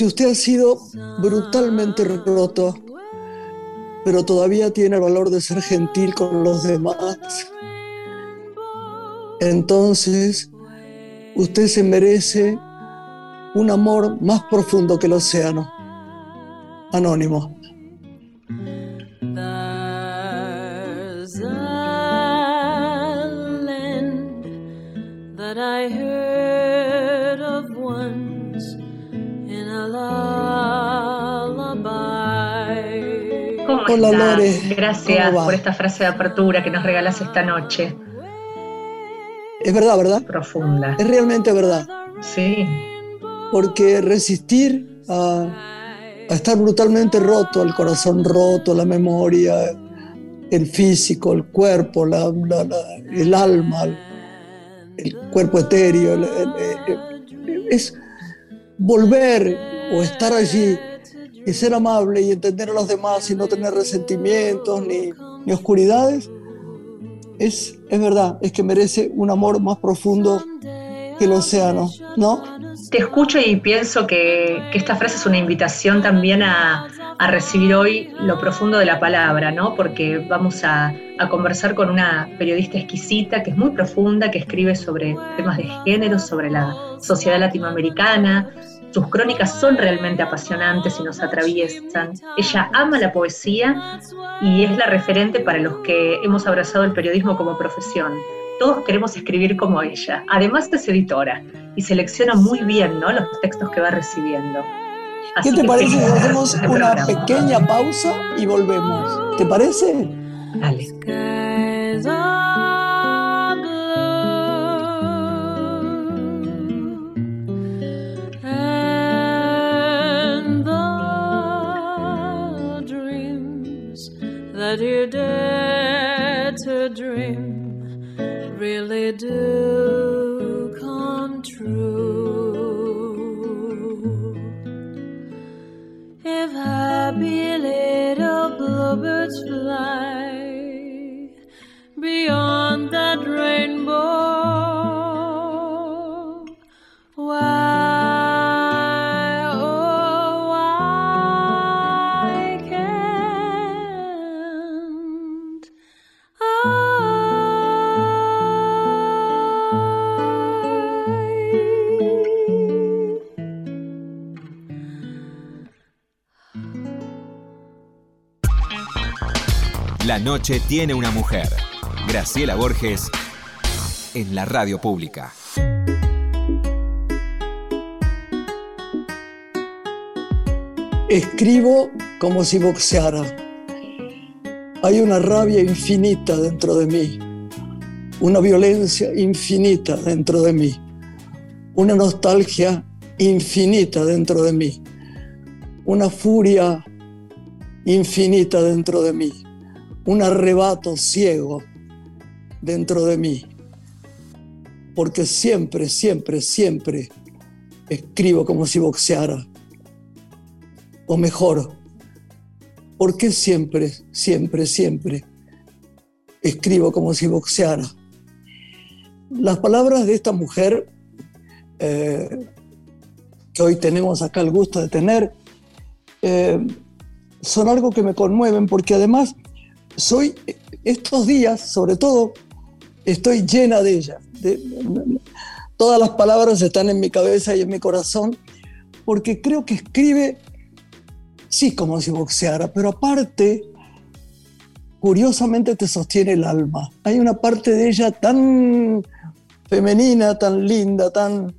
si usted ha sido brutalmente roto, pero todavía tiene el valor de ser gentil con los demás, entonces usted se merece un amor más profundo que el océano. Anónimo. Hola Lore. Gracias por esta frase de apertura que nos regalas esta noche. Es verdad, ¿verdad? Profunda. Es realmente verdad. Sí. Porque resistir a, estar brutalmente roto, el corazón roto, la memoria, el físico, el cuerpo, el alma, el, cuerpo etéreo, es volver o estar allí y ser amable y entender a los demás y no tener resentimientos ni, ni oscuridades, es, es verdad, es que merece un amor más profundo que el océano, ¿no? Te escucho y pienso que, que esta frase es una invitación también a, a, recibir hoy lo profundo de la palabra, ¿no? Porque vamos a, a, conversar con una periodista exquisita que es muy profunda, que escribe sobre temas de género, sobre la sociedad latinoamericana, sus crónicas son realmente apasionantes y nos atraviesan. Ella ama la poesía y es la referente para los que hemos abrazado el periodismo como profesión. Todos queremos escribir como ella. Además es editora y selecciona muy bien ¿no? los textos que va recibiendo. ¿Qué te parece si hacemos una pequeña pausa y volvemos? ¿Te parece? Dale. Bluebirds fly beyond that rainbow, why? La noche tiene una mujer. Graciela Borges en la radio pública. Escribo como si boxeara. Hay una rabia infinita dentro de mí, una violencia infinita dentro de mí, una nostalgia infinita dentro de mí, una furia infinita dentro de mí un arrebato ciego dentro de mí, porque siempre, siempre, siempre escribo como si boxeara. O mejor, porque siempre, siempre, siempre escribo como si boxeara. Las palabras de esta mujer, eh, que hoy tenemos acá el gusto de tener, eh, son algo que me conmueven porque además soy, estos días, sobre todo, estoy llena de ella. todas las palabras están en mi cabeza y en mi corazón, porque creo que escribe, sí, como si boxeara, pero aparte, curiosamente te sostiene el alma. Hay una parte de ella tan femenina, tan linda, tan...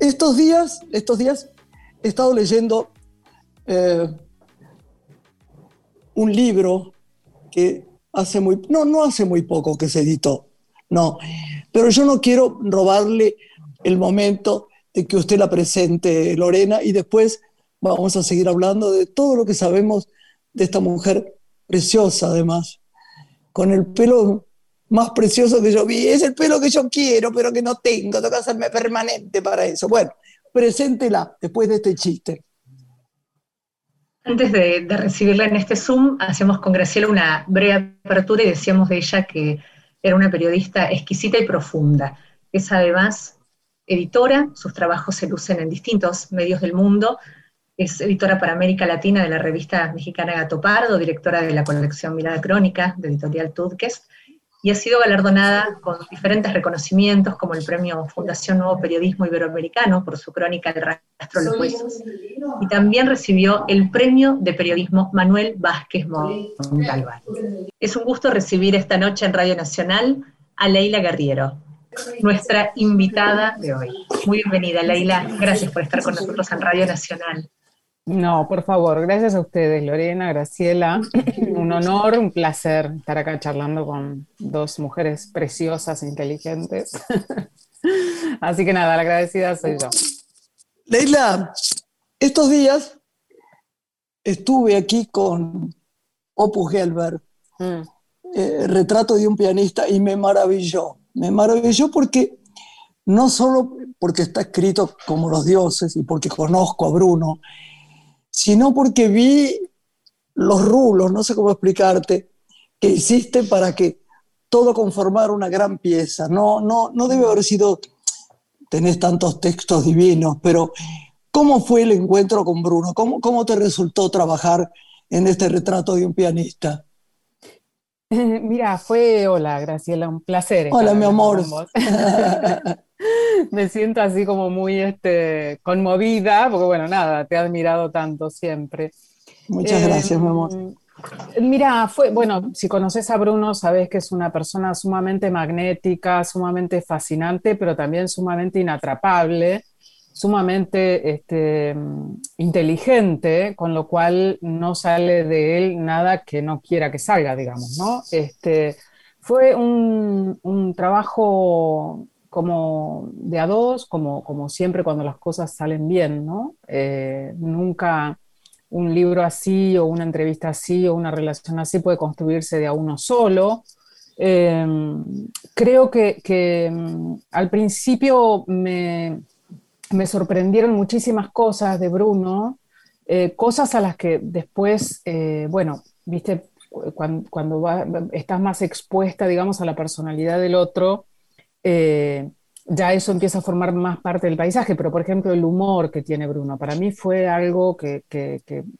Estos días, estos días he estado leyendo eh, un libro que hace muy, no, no hace muy poco que se editó, no, pero yo no quiero robarle el momento de que usted la presente, Lorena, y después vamos a seguir hablando de todo lo que sabemos de esta mujer preciosa, además, con el pelo más precioso que yo vi. Es el pelo que yo quiero, pero que no tengo. Tengo que hacerme permanente para eso. Bueno, preséntela después de este chiste. Antes de, recibirla en este Zoom, hacíamos con Graciela una breve apertura y decíamos de ella que era una periodista exquisita y profunda. Es además editora, sus trabajos se lucen en distintos medios del mundo, es editora para América Latina de la revista mexicana Gato Pardo, directora de la colección Mirada Crónica de Editorial Tudques, y ha sido galardonada con diferentes reconocimientos como el premio Fundación Nuevo Periodismo Iberoamericano por su crónica El rastro de los huesos, y también recibió el premio de periodismo Manuel Vázquez Montalbán. Es un gusto recibir esta noche en Radio Nacional a Leila Guerriero, nuestra invitada de hoy. Muy bienvenida, Leila. Gracias por estar con nosotros en Radio Nacional. No, por favor, gracias a ustedes, Lorena, Graciela. Un honor, un placer estar acá charlando con dos mujeres preciosas e inteligentes. Así que nada, la agradecida soy yo. Leila, estos días estuve aquí con Opus Gelber, mm. eh, retrato de un pianista, y me maravilló. Me maravilló porque no solo porque está escrito como los dioses y porque conozco a Bruno, sino porque vi los rulos, no sé cómo explicarte, que hiciste para que todo conformara una gran pieza. No, no, no debe haber sido, tenés tantos textos divinos, pero ¿cómo fue el encuentro con Bruno? ¿Cómo, cómo te resultó trabajar en este retrato de un pianista? Mira, fue, hola Graciela, un placer. Hola, mi amor. me siento así como muy este, conmovida, porque bueno, nada, te he admirado tanto siempre. Muchas gracias, mi amor. Em, mira, fue, bueno, si conoces a Bruno, sabes que es una persona sumamente magnética, sumamente fascinante, pero también sumamente inatrapable, sumamente este, inteligente, con lo cual no sale de él nada que no quiera que salga, digamos, ¿no? Este, fue un, un trabajo como de a dos, como, como siempre cuando las cosas salen bien, ¿no? Eh, nunca un libro así o una entrevista así o una relación así puede construirse de a uno solo. Em, creo que, mm, al principio me, sorprendieron muchísimas cosas de Bruno, eh, cosas a las que después, eh, bueno, viste, cuando, estás más expuesta, digamos, a la personalidad del otro, eh, ya eso empieza a formar más parte del paisaje, pero por ejemplo el humor que tiene Bruno, para mí fue algo que,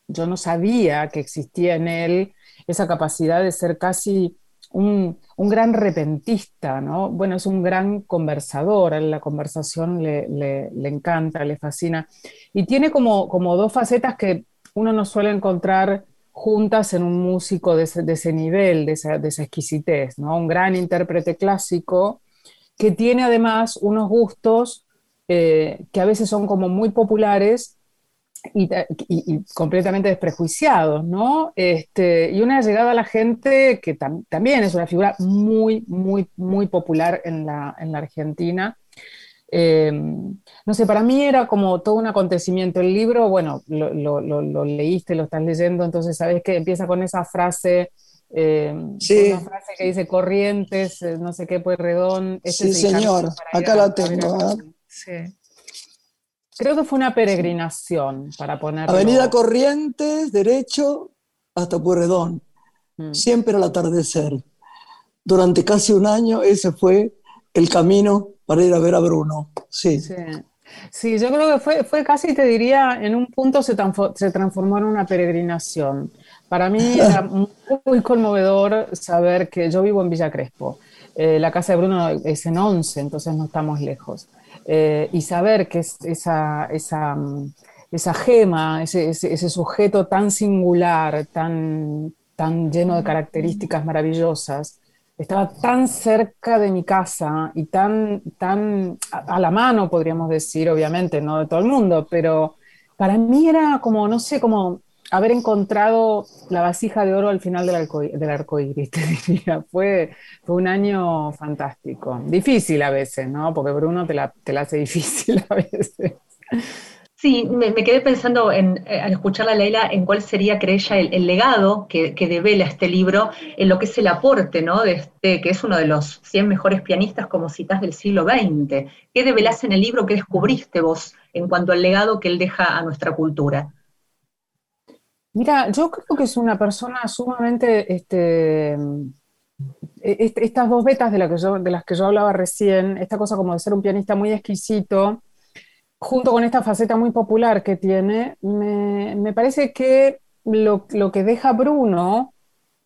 yo no sabía que existía en él, esa capacidad de ser casi un, gran repentista, ¿no? Bueno, es un gran conversador, a la conversación le, encanta, le fascina, y tiene como, como dos facetas que uno no suele encontrar juntas en un músico de ese, nivel, de esa, de esa exquisitez, ¿no? Un gran intérprete clásico, que tiene además unos gustos eh, que a veces son como muy populares y, completamente desprejuiciados, ¿no? Este, y una llegada a la gente que también es una figura muy, muy, muy popular en la, Argentina. Eh, no sé, para mí era como todo un acontecimiento. El libro, bueno, lo, lo leíste, lo estás leyendo, entonces sabes que empieza con esa frase eh, una frase que dice Corrientes, eh, no sé qué, pues redón. sí, señor, acá la tengo. Creo que fue una peregrinación para poner. Avenida Corrientes, derecho hasta Pueyrredón, mm. siempre al atardecer. Durante casi un año ese fue el camino para ir a ver a Bruno. Sí. sí. yo creo que fue, fue casi, te diría, en un punto se, se transformó en una peregrinación. Para mí era muy conmovedor saber que yo vivo en Villa Crespo. Eh, la casa de Bruno es en 11, entonces no estamos lejos. Eh, y saber que esa, esa, esa gema, ese, ese, sujeto tan singular, tan, tan lleno de características maravillosas, estaba tan cerca de mi casa y tan, tan a la mano, podríamos decir, obviamente, no de todo el mundo, pero para mí era como, no sé, como haber encontrado la vasija de oro al final del arco, arco iris, te diría. Fue, fue un año fantástico. Difícil a veces, ¿no? Porque Bruno te la, te hace difícil a veces. Sí, me, quedé pensando en, eh, al escuchar a Leila en cuál sería, cree ella, el, legado que, que, devela este libro, en lo que es el aporte, ¿no? De este, que es uno de los 100 mejores pianistas como citas del siglo XX. ¿Qué develás en el libro? ¿Qué descubriste vos en cuanto al legado que él deja a nuestra cultura? Mira, yo creo que es una persona sumamente este, e, estas dos vetas de, de las que yo hablaba recién, esta cosa como de ser un pianista muy exquisito, junto con esta faceta muy popular que tiene, me, parece que lo, que deja Bruno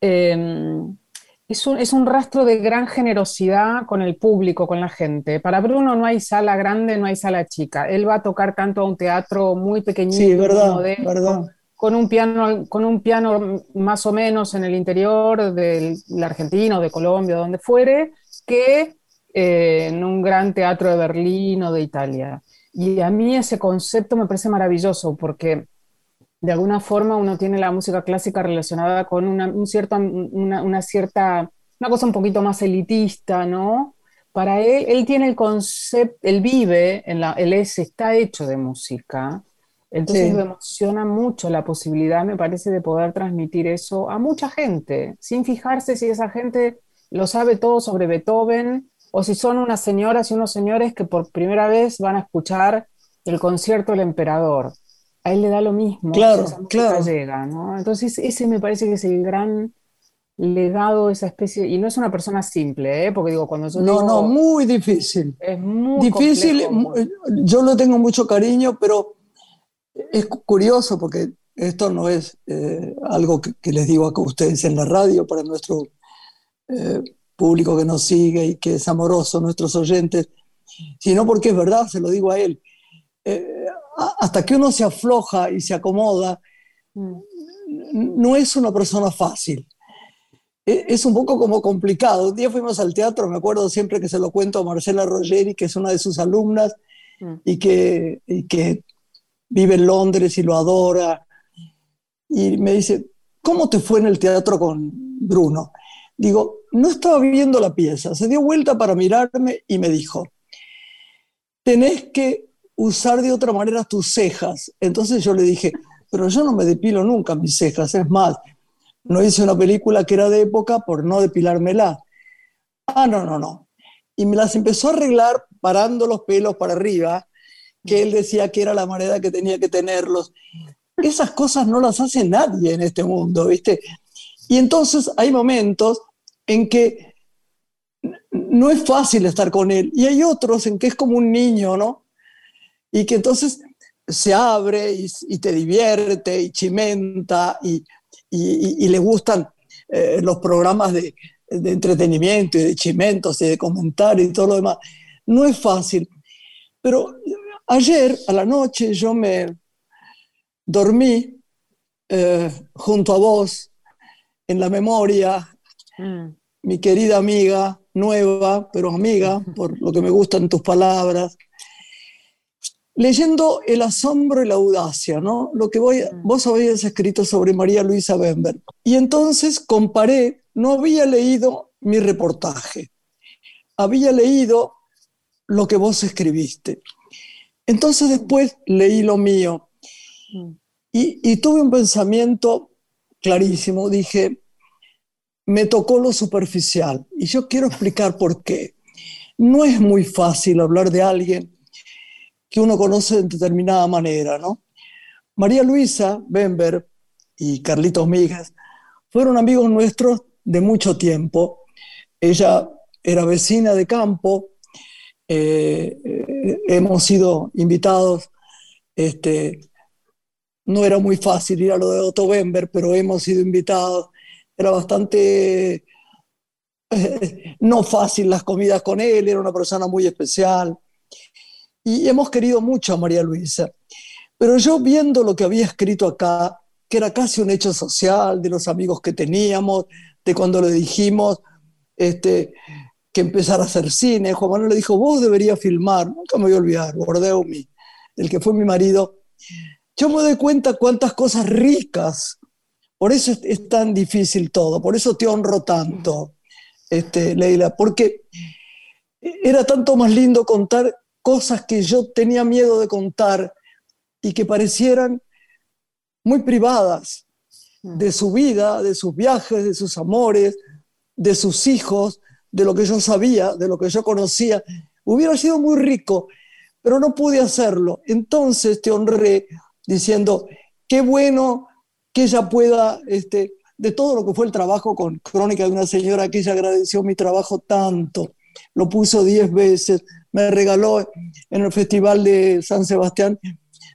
em, es, un, es, un, rastro de gran generosidad con el público, con la gente. Para Bruno no hay sala grande, no hay sala chica. Él va a tocar tanto a un teatro muy pequeñito, sí, verdad, verdad con un piano, con un piano más o menos en el interior de la Argentina o de Colombia, donde fuere, que eh, en un gran teatro de Berlín o de Italia. Y a mí ese concepto me parece maravilloso porque de alguna forma uno tiene la música clásica relacionada con una, un cierto, una, cierta, una cosa un poquito más elitista, ¿no? Para él, él tiene el concepto, él vive, en la, él es, está hecho de música, entonces me emociona mucho la posibilidad, me parece, de poder transmitir eso a mucha gente, sin fijarse si esa gente lo sabe todo sobre Beethoven o si son unas señoras y unos señores que por primera vez van a escuchar el concierto del emperador. A él le da lo mismo. Claro, claro. Llega, ¿no? Entonces ese me parece que es el gran legado, esa especie, y no es una persona simple, ¿eh? porque digo, cuando yo... No, no, muy difícil. Es muy difícil. Yo lo tengo mucho cariño, pero es curioso porque esto no es eh, algo que, les digo a ustedes en la radio para nuestro eh, público que nos sigue y que es amoroso, nuestros oyentes, sino porque es verdad, se lo digo a él. Eh, hasta que uno se afloja y se acomoda, no es una persona fácil. E, es un poco como complicado. Un día fuimos al teatro, me acuerdo siempre que se lo cuento a Marcela Rogeri, que es una de sus alumnas, mm. y que, y que vive en Londres y lo adora. Y me dice, ¿cómo te fue en el teatro con Bruno? Digo, no estaba viendo la pieza, se dio vuelta para mirarme y me dijo, tenés que usar de otra manera tus cejas. Entonces yo le dije, pero yo no me depilo nunca mis cejas, es más, no hice una película que era de época por no depilármela. Ah, no, no, no. Y me las empezó a arreglar parando los pelos para arriba que él decía que era la manera que tenía que tenerlos. Esas cosas no las hace nadie en este mundo, ¿viste? Y entonces hay momentos en que no es fácil estar con él y hay otros en que es como un niño, ¿no? Y que entonces se abre y, te divierte y chimenta y, le gustan eh, los programas de, de, entretenimiento y de chimentos y de comentarios y todo lo demás. No es fácil, pero Ayer a la noche yo me dormí eh, junto a vos en la memoria, mm. mi querida amiga, nueva, pero amiga, por lo que me gustan tus palabras, leyendo El asombro y la audacia, ¿no? Lo que voy, mm. vos habías escrito sobre María Luisa Bember. Y entonces comparé, no había leído mi reportaje, había leído lo que vos escribiste. Entonces después leí lo mío mm. y, tuve un pensamiento clarísimo. Dije, me tocó lo superficial y yo quiero explicar por qué. No es muy fácil hablar de alguien que uno conoce de determinada manera, ¿no? María Luisa Bember y Carlitos Migas fueron amigos nuestros de mucho tiempo. Ella era vecina de campo, eh, eh, hemos sido invitados, este, no era muy fácil ir a lo de Otto Bember, pero hemos sido invitados, era bastante no fácil las comidas con él, era una persona muy especial y hemos querido mucho a María Luisa. Pero yo viendo lo que había escrito acá, que era casi un hecho social de los amigos que teníamos, de cuando le dijimos, este, que empezar a hacer cine. Juan Manuel le dijo, vos deberías filmar. Nunca me voy a olvidar, Bordeumi, el que fue mi marido. Yo me doy cuenta cuántas cosas ricas. Por eso es, tan difícil todo, por eso te honro tanto, este, Leila, porque era tanto más lindo contar cosas que yo tenía miedo de contar y que parecieran muy privadas de su vida, de sus viajes, de sus amores, de sus hijos, de lo que yo sabía, de lo que yo conocía. Hubiera sido muy rico, pero no pude hacerlo. Entonces te honré diciendo, qué bueno que ella pueda este, de todo lo que fue el trabajo con Crónica de una señora que ella agradeció mi trabajo tanto, lo puso diez veces, me regaló en el Festival de San Sebastián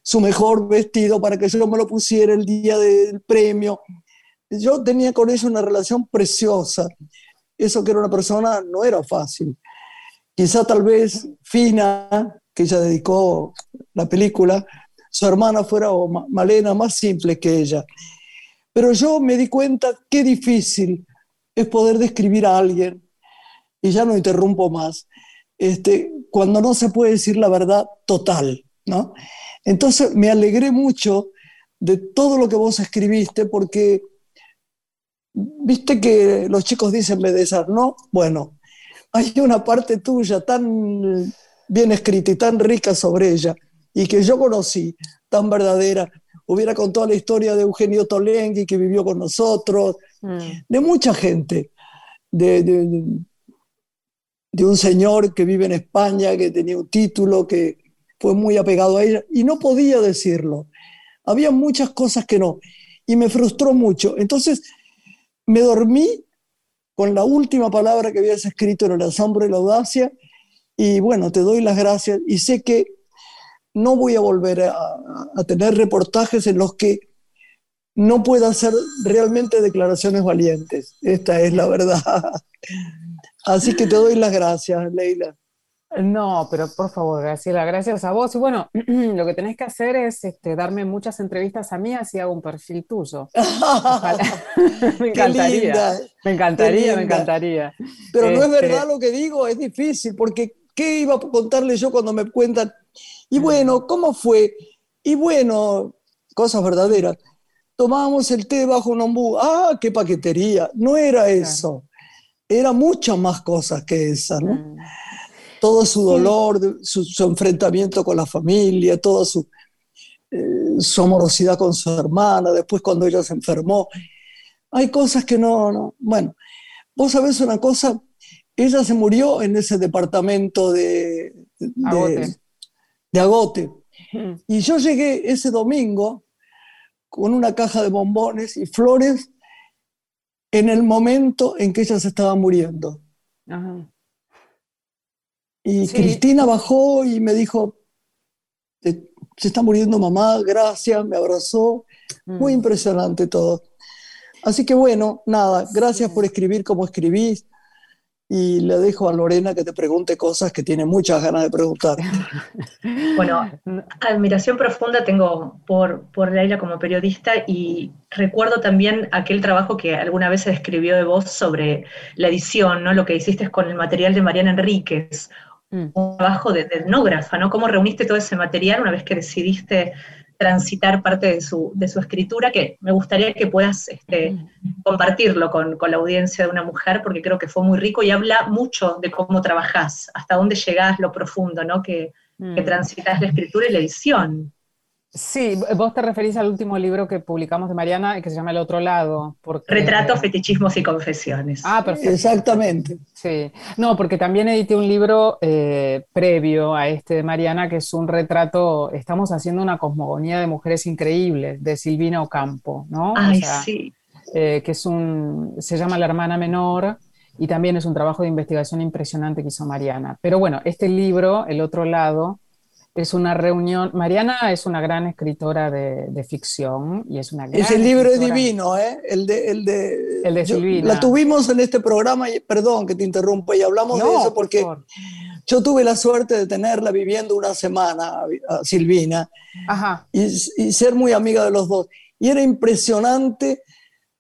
su mejor vestido para que yo me lo pusiera el día del premio. Yo tenía con ella una relación preciosa. Eso que era una persona no era fácil. Quizá tal vez Fina, que ella dedicó la película, su hermana fuera o Malena más simple que ella. Pero yo me di cuenta qué difícil es poder describir a alguien, y ya no interrumpo más, este, cuando no se puede decir la verdad total, ¿no? Entonces me alegré mucho de todo lo que vos escribiste porque viste que los chicos dicen Medesar, ¿no? Bueno, hay una parte tuya tan bien escrita y tan rica sobre ella y que yo conocí, tan verdadera. Hubiera contado la historia de Eugenio Tolenghi que vivió con nosotros, mm. de mucha gente, de, de un señor que vive en España, que tenía un título, que fue muy apegado a ella, y no podía decirlo. Había muchas cosas que no, y me frustró mucho. Entonces me dormí con la última palabra que habías escrito en el asombro y la audacia, y bueno, te doy las gracias, y sé que no voy a volver a, a tener reportajes en los que no pueda hacer realmente declaraciones valientes. Esta es la verdad. Así que te doy las gracias, Leila. No, pero por favor, Graciela, gracias a vos. Y bueno, lo que tenés que hacer es este, darme muchas entrevistas a mí, así hago un perfil tuyo. me encantaría. Me encantaría, me encantaría. Pero no es este verdad lo que digo, es difícil, porque ¿qué iba a contarle yo cuando me cuentan? Y bueno, ¿cómo fue? Y bueno, cosas verdaderas. Tomábamos el té bajo un ombú. Ah, qué paquetería. No era eso era muchas más cosas que esa, ¿no? Mm. Todo su dolor, su, enfrentamiento con la familia, toda su, eh, su amorosidad con su hermana, después cuando ella se enfermó. Hay cosas que no, no. Bueno, vos sabés una cosa, ella se murió en ese departamento de, de Agote. Mm. Y yo llegué ese domingo con una caja de bombones y flores en el momento en que ella se estaba muriendo. Y Cristina bajó y me dijo, se está muriendo mamá, gracias, me abrazó. Muy mm. impresionante todo. Así que bueno, nada, gracias por escribir como escribís y le dejo a Lorena que te pregunte cosas que tiene muchas ganas de preguntar. Bueno, admiración profunda tengo por, por Leila como periodista y recuerdo también aquel trabajo que alguna vez se describió de vos sobre la edición, ¿no? Lo que hiciste con el material de Mariana Enríquez, mm. un trabajo de, de etnógrafa, ¿no? ¿Cómo reuniste todo ese material una vez que decidiste transitar parte de su, de su escritura, que me gustaría que puedas este, compartirlo con, con, la audiencia de una mujer, porque creo que fue muy rico y habla mucho de cómo trabajás, hasta dónde llegás, lo profundo, ¿no? Que, que mm. transitas la escritura y la edición. Sí, vos te referís al último libro que publicamos de Mariana, que se llama El Otro Lado. Porque... Retratos, fetichismos y confesiones. Ah, perfecto. Exactamente. Sí, no, porque también edité un libro eh, previo a este de Mariana, que es un retrato, estamos haciendo una cosmogonía de mujeres increíbles, de Silvina Ocampo, ¿no? Ay, sí. Eh, que es un, se llama La Hermana Menor, y también es un trabajo de investigación impresionante que hizo Mariana. Pero bueno, este libro, El Otro Lado, es una reunión. Mariana es una gran escritora de, ficción y es una gran Ese libro es divino, ¿eh? El de, el de, el de Silvina. la tuvimos en este programa, y, perdón que te interrumpa, y hablamos de eso porque yo tuve la suerte de tenerla viviendo una semana, a Silvina, Y, y ser muy amiga de los dos. Y era impresionante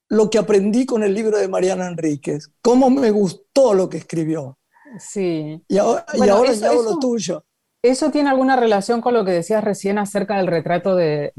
lo que aprendí con el libro de Mariana Enríquez, cómo me gustó lo que escribió. Sí. Y ahora, y ahora lo tuyo. ¿Eso tiene alguna relación con lo que decías recién acerca del retrato de,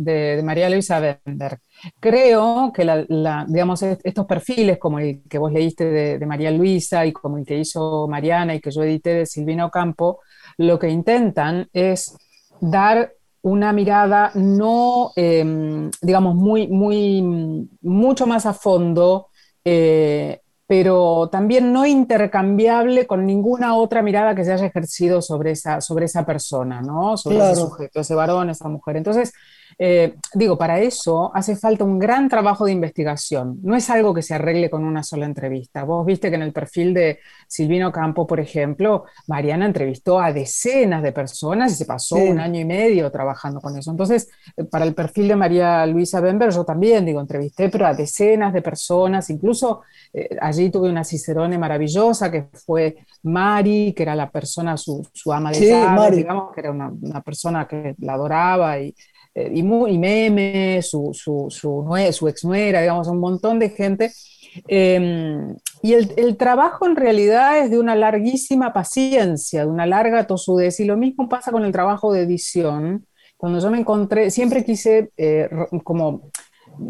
María Luisa Bender? Creo que digamos, estos perfiles, como el que vos leíste de, María Luisa y como el que hizo Mariana y que yo edité de Silvina Ocampo, lo que intentan es dar una mirada no, em, digamos, muy, muy, mucho más a fondo eh, pero también no intercambiable con ninguna otra mirada que se haya ejercido sobre esa, sobre esa persona, ¿no? Sobre ese sujeto, ese varón, esa mujer. Entonces, Eh, digo, para eso hace falta un gran trabajo de investigación. No es algo que se arregle con una sola entrevista. Vos viste que en el perfil de Silvino Campo, por ejemplo, Mariana entrevistó a decenas de personas y se pasó un año y medio trabajando con eso. Entonces, eh, para el perfil de María Luisa Bember, yo también, digo, entrevisté, pero a decenas de personas. Incluso eh, allí tuve una cicerone maravillosa que fue Mari, que era la persona, su, ama de llaves, digamos, que era una, una persona que la adoraba y eh, y, Meme, su, su, su, ex nuera, digamos, un montón de gente. Em, y el, trabajo en realidad es de una larguísima paciencia, de una larga tosudez, y lo mismo pasa con el trabajo de edición. Cuando yo me encontré, siempre quise, eh, como,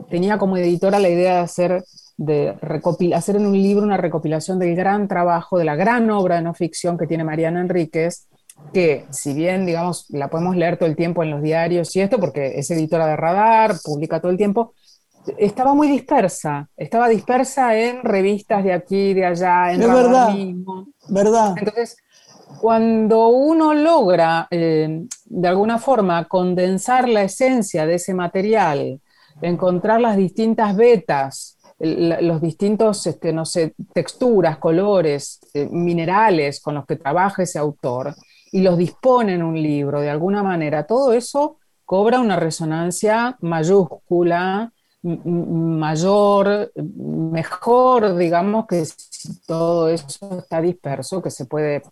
tenía como editora la idea de hacer, de hacer en un libro una recopilación del gran trabajo, de la gran obra de no ficción que tiene Mariana Enríquez, que si bien, digamos, la podemos leer todo el tiempo en los diarios y esto, porque es editora de Radar, publica todo el tiempo, estaba muy dispersa, estaba dispersa en revistas de aquí, de allá, en es verdad, verdad. Entonces, cuando uno logra, eh, de alguna forma, condensar la esencia de ese material, encontrar las distintas vetas, los distintos, este, no sé, texturas, colores, eh, minerales con los que trabaja ese autor, y los dispone en un libro de alguna manera, todo eso cobra una resonancia mayúscula, mayor, mejor, digamos, que si todo eso está disperso, que se puede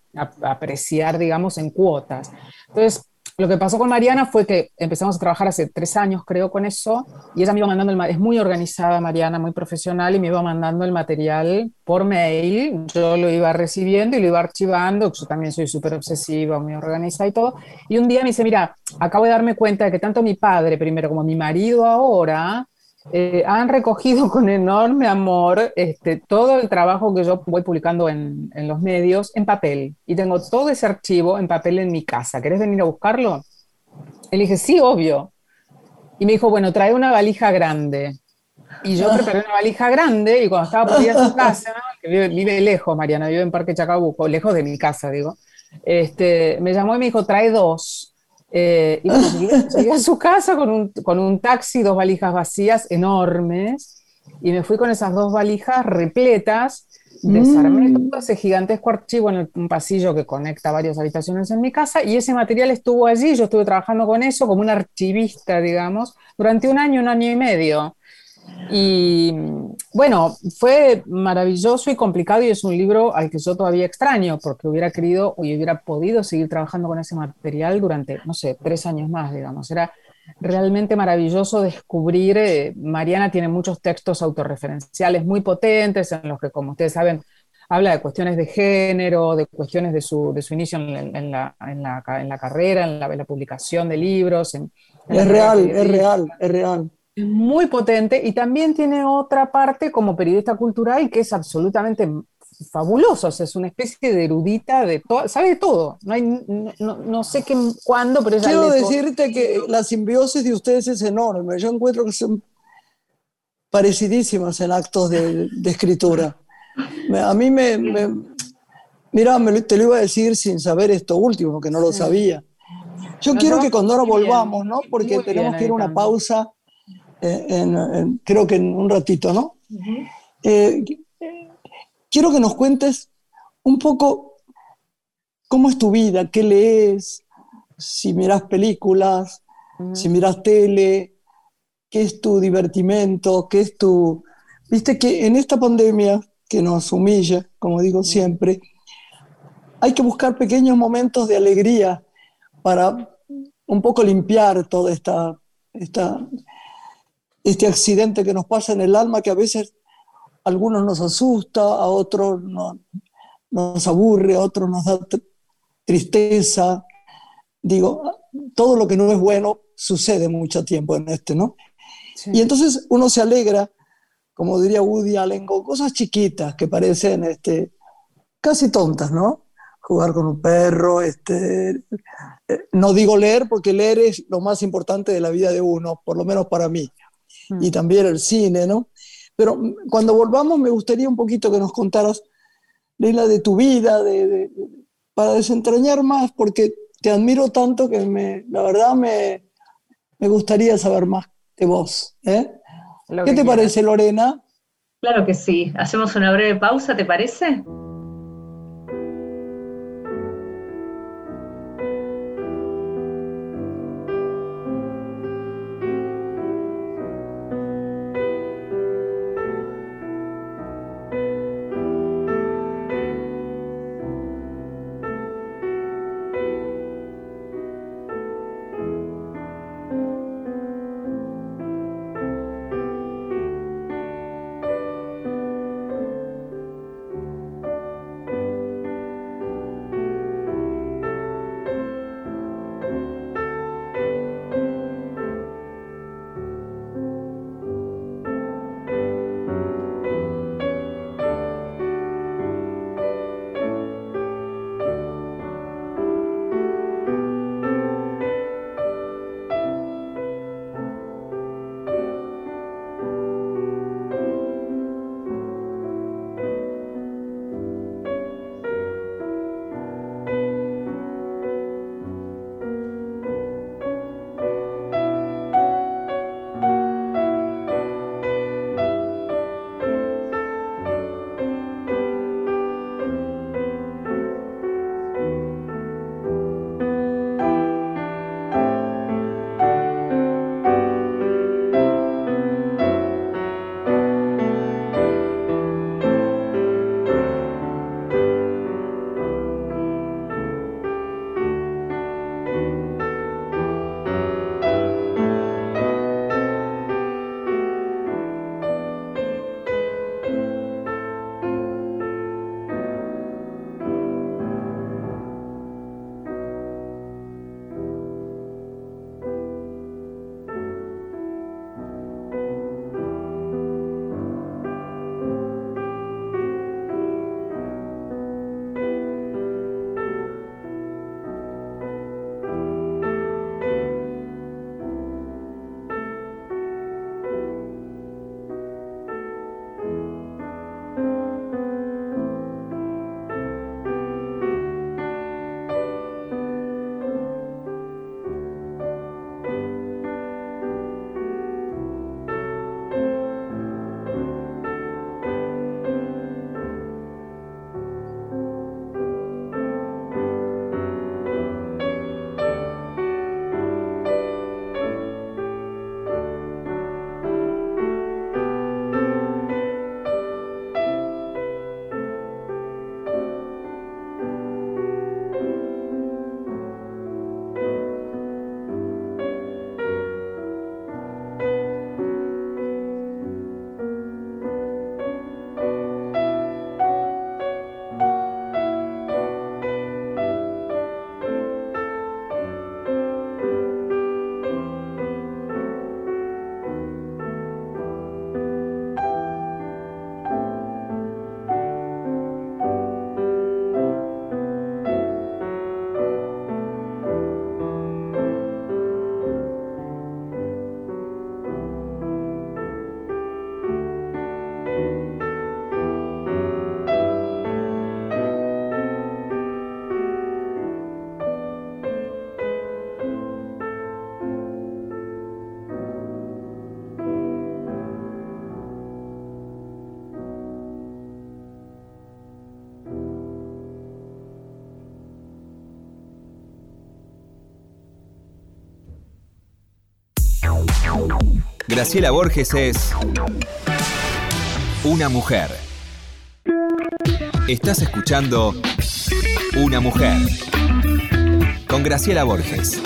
apreciar, digamos, en cuotas. Entonces, lo que pasó con Mariana fue que empezamos a trabajar hace tres años, creo, con eso, y ella me iba mandando el es muy organizada, Mariana, muy profesional, y me iba mandando el material por mail, yo lo iba recibiendo y lo iba archivando, yo también soy súper obsesiva, muy organizada y todo, y un día me dice, mira, acabo de darme cuenta de que tanto mi padre primero como mi marido ahora, eh, han recogido con enorme amor este, todo el trabajo que yo voy publicando en, en, los medios en papel. Y tengo todo ese archivo en papel en mi casa. ¿Querés venir a buscarlo? Y le dije, sí, obvio. Y me dijo, bueno, trae una valija grande. Y yo preparé una valija grande y cuando estaba por ir a su casa, que vive, vive, lejos, Mariana, vive en Parque Chacabuco, lejos de mi casa, digo, este, me llamó y me dijo, trae dos. Eh, y llegué, a su casa con un, con un taxi, dos valijas vacías enormes, y me fui con esas dos valijas repletas, desarmé mm. todo ese gigantesco archivo en un pasillo que conecta varias habitaciones en mi casa, y ese material estuvo allí, yo estuve trabajando con eso como un archivista, digamos, durante un año, un año y medio. Y bueno, fue maravilloso y complicado y es un libro al que yo todavía extraño porque hubiera querido o hubiera podido seguir trabajando con ese material durante, no sé, tres años más, digamos. Era realmente maravilloso descubrir, eh, Mariana tiene muchos textos autorreferenciales muy potentes en los que, como ustedes saben, habla de cuestiones de género, de cuestiones de su, de su inicio en, la, en, la, en la, carrera, en la, publicación de libros. es real, es real, es real muy potente y también tiene otra parte como periodista cultural que es absolutamente fabuloso, es una especie de erudita de todo, sabe de todo, no, hay, no, sé qué, cuándo, pero ella Quiero decirte que la simbiosis de ustedes es enorme, yo encuentro que son parecidísimas en actos de, escritura. A mí me, mira, me, te lo iba a decir sin saber esto último, que no lo sabía. Yo quiero que cuando ahora volvamos, ¿no? Porque tenemos que ir a una pausa en, creo que en un ratito, ¿no? Eh, quiero que nos cuentes un poco cómo es tu vida, qué lees, si miras películas, si miras tele, qué es tu divertimento, qué es tu... Viste que en esta pandemia que nos humilla, como digo siempre, hay que buscar pequeños momentos de alegría para un poco limpiar toda esta, esta este accidente que nos pasa en el alma que a veces a algunos nos asusta, a otros nos aburre, a otros nos da tristeza. Digo, todo lo que no es bueno sucede mucho tiempo en este, ¿no? Y entonces uno se alegra, como diría Woody Allen, con cosas chiquitas que parecen este, casi tontas, ¿no? Jugar con un perro, este, eh, no digo leer porque leer es lo más importante de la vida de uno, por lo menos para mí y mm. también el cine, ¿no? Pero cuando volvamos me gustaría un poquito que nos contaras, Leila, de tu vida, de, para desentrañar más, porque te admiro tanto que me, la verdad me, me gustaría saber más de vos. ¿eh? ¿Qué te parece, Lorena? Claro que sí. Hacemos una breve pausa, ¿te parece? Graciela Borges es una mujer. Estás escuchando Una mujer con Graciela Borges.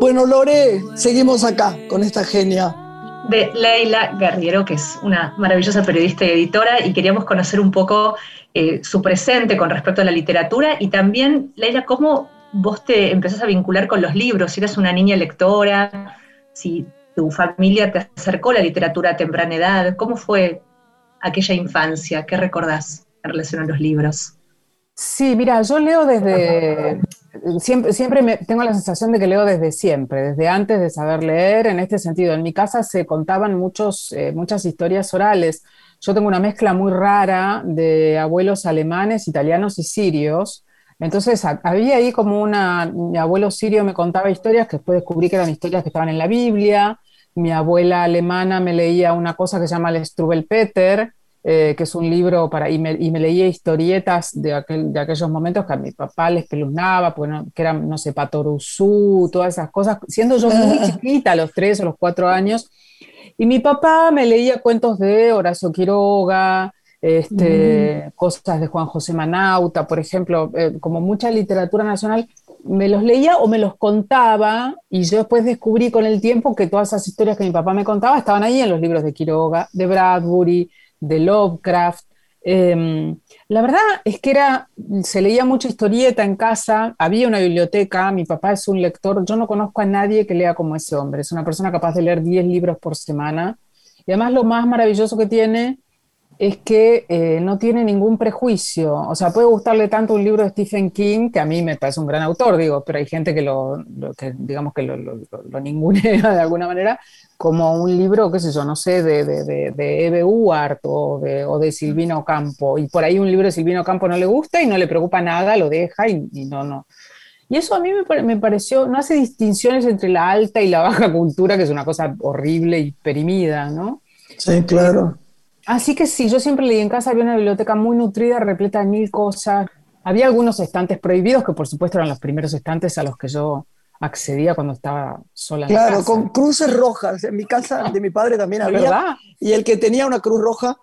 Bueno, Lore, seguimos acá con esta genia de Leila Guerriero, que es una maravillosa periodista y editora, y queríamos conocer un poco eh, su presente con respecto a la literatura y también, Leila, cómo vos te empezás a vincular con los libros, si eres una niña lectora, si tu familia te acercó a la literatura a temprana edad, ¿cómo fue aquella infancia? ¿Qué recordás en relación a los libros? Sí, mira, yo leo desde, siempre, siempre me, tengo la sensación de que leo desde siempre, desde antes de saber leer, en este sentido. En mi casa se contaban muchos, eh, muchas historias orales. Yo tengo una mezcla muy rara de abuelos alemanes, italianos y sirios. Entonces había ahí como una, mi abuelo sirio me contaba historias que después descubrí que eran historias que estaban en la Biblia. Mi abuela alemana me leía una cosa que se llama el Strubelpeter, eh, que es un libro para, y me, leía historietas de, aquellos momentos que a mi papá les peluznaba, pues que eran, no sé, Patoruzú, todas esas cosas, siendo yo muy chiquita, a los tres o los cuatro años. Y mi papá me leía cuentos de Horacio Quiroga, este, cosas de Juan José Manauta, por ejemplo, eh, como mucha literatura nacional, me los leía o me los contaba y yo después descubrí con el tiempo que todas esas historias que mi papá me contaba estaban ahí en los libros de Quiroga, de Bradbury, de Lovecraft. Em, la verdad es que era, se leía mucha historieta en casa, había una biblioteca, mi papá es un lector, yo no conozco a nadie que lea como ese hombre, es una persona capaz de leer 10 libros por semana. Y además lo más maravilloso que tiene es que eh, no tiene ningún prejuicio. O sea, puede gustarle tanto un libro de Stephen King, que a mí me parece un gran autor, digo, pero hay gente que lo, digamos que lo, lo, ningunea de alguna manera, como un libro, qué sé yo, no sé, de, de, de, Eve Uart o de, o de Silvino Campo. Y por ahí un libro de Silvino Campo no le gusta y no le preocupa nada, lo deja y, no, no. Y eso a mí me, me, pareció, no hace distinciones entre la alta y la baja cultura, que es una cosa horrible y perimida, ¿no? Sí, claro. Así que sí, yo siempre leí en casa, había una biblioteca muy nutrida, repleta de mil cosas. Había algunos estantes prohibidos, que por supuesto eran los primeros estantes a los que yo accedía cuando estaba sola. En claro, con cruces rojas. En mi casa de mi padre también había. ¿verdad? Y el que tenía una cruz roja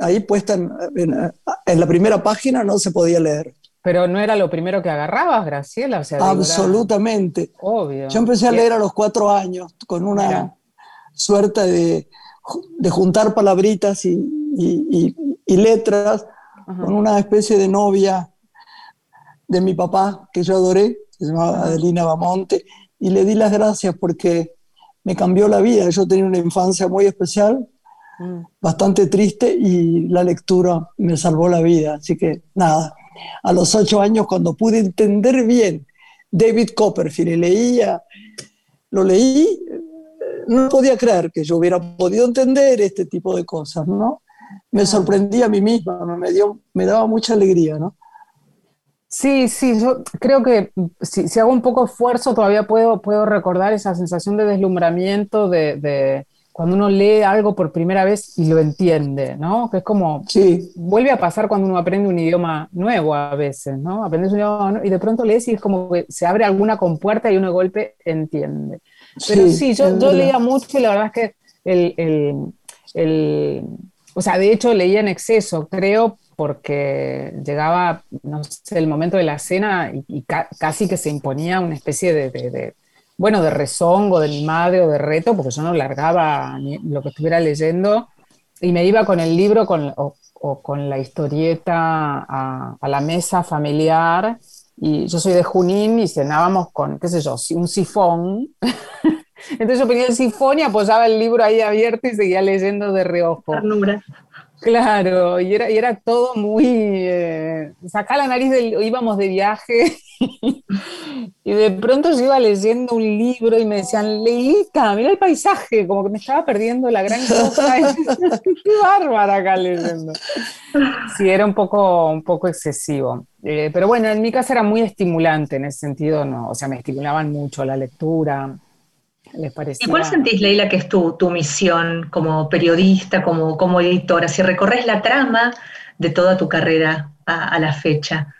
ahí puesta en, la primera página no se podía leer. Pero no era lo primero que agarrabas, Graciela. Absolutamente. Obvio. Yo empecé a leer a los cuatro años con una suerte de de juntar palabritas y, letras con una especie de novia de mi papá que yo adoré, se llamaba Adelina Bamonte, y le di las gracias porque me cambió la vida. Yo tenía una infancia muy especial, mm. bastante triste, y la lectura me salvó la vida. Así que nada, a los ocho años, cuando pude entender bien David Copperfield y leía, lo leí, no podía creer que yo hubiera podido entender este tipo de cosas, ¿no? Me sorprendía a mí misma, me, dio, me daba mucha alegría, ¿no? Sí, sí, yo creo que si, hago un poco de esfuerzo todavía puedo, puedo recordar esa sensación de deslumbramiento de, cuando uno lee algo por primera vez y lo entiende, ¿no? Que es como, sí. vuelve a pasar cuando uno aprende un idioma nuevo a veces, ¿no? Aprendes un idioma y de pronto lees y es como que se abre alguna compuerta y uno de golpe entiende. Pero sí, yo, leía mucho y la verdad es que el, el, o sea, de hecho leía en exceso, creo, porque llegaba, no sé, el momento de la cena y, casi que se imponía una especie de, bueno, de rezongo de mi madre o de reto, porque yo no largaba lo que estuviera leyendo y me iba con el libro con, o, con la historieta a, a, la mesa familiar y yo soy de Junín y cenábamos con, qué sé yo, un sifón. Entonces yo ponía el sifón y apoyaba el libro ahí abierto y seguía leyendo de reojo. Claro, y era, y era todo muy... Eh, sacá la nariz, del, íbamos de viaje y de pronto yo iba leyendo un libro y me decían, Leilita, mira el paisaje, como que me estaba perdiendo la gran cosa. Qué bárbara acá leyendo. Sí, era un poco, un poco excesivo. Eh, pero bueno, en mi casa era muy estimulante en ese sentido, no, o sea, me estimulaban mucho la lectura, ¿Y cuál sentís, Leila, que es tu, tu misión como periodista, como, como editora? Si recorres la trama de toda tu carrera a, la fecha.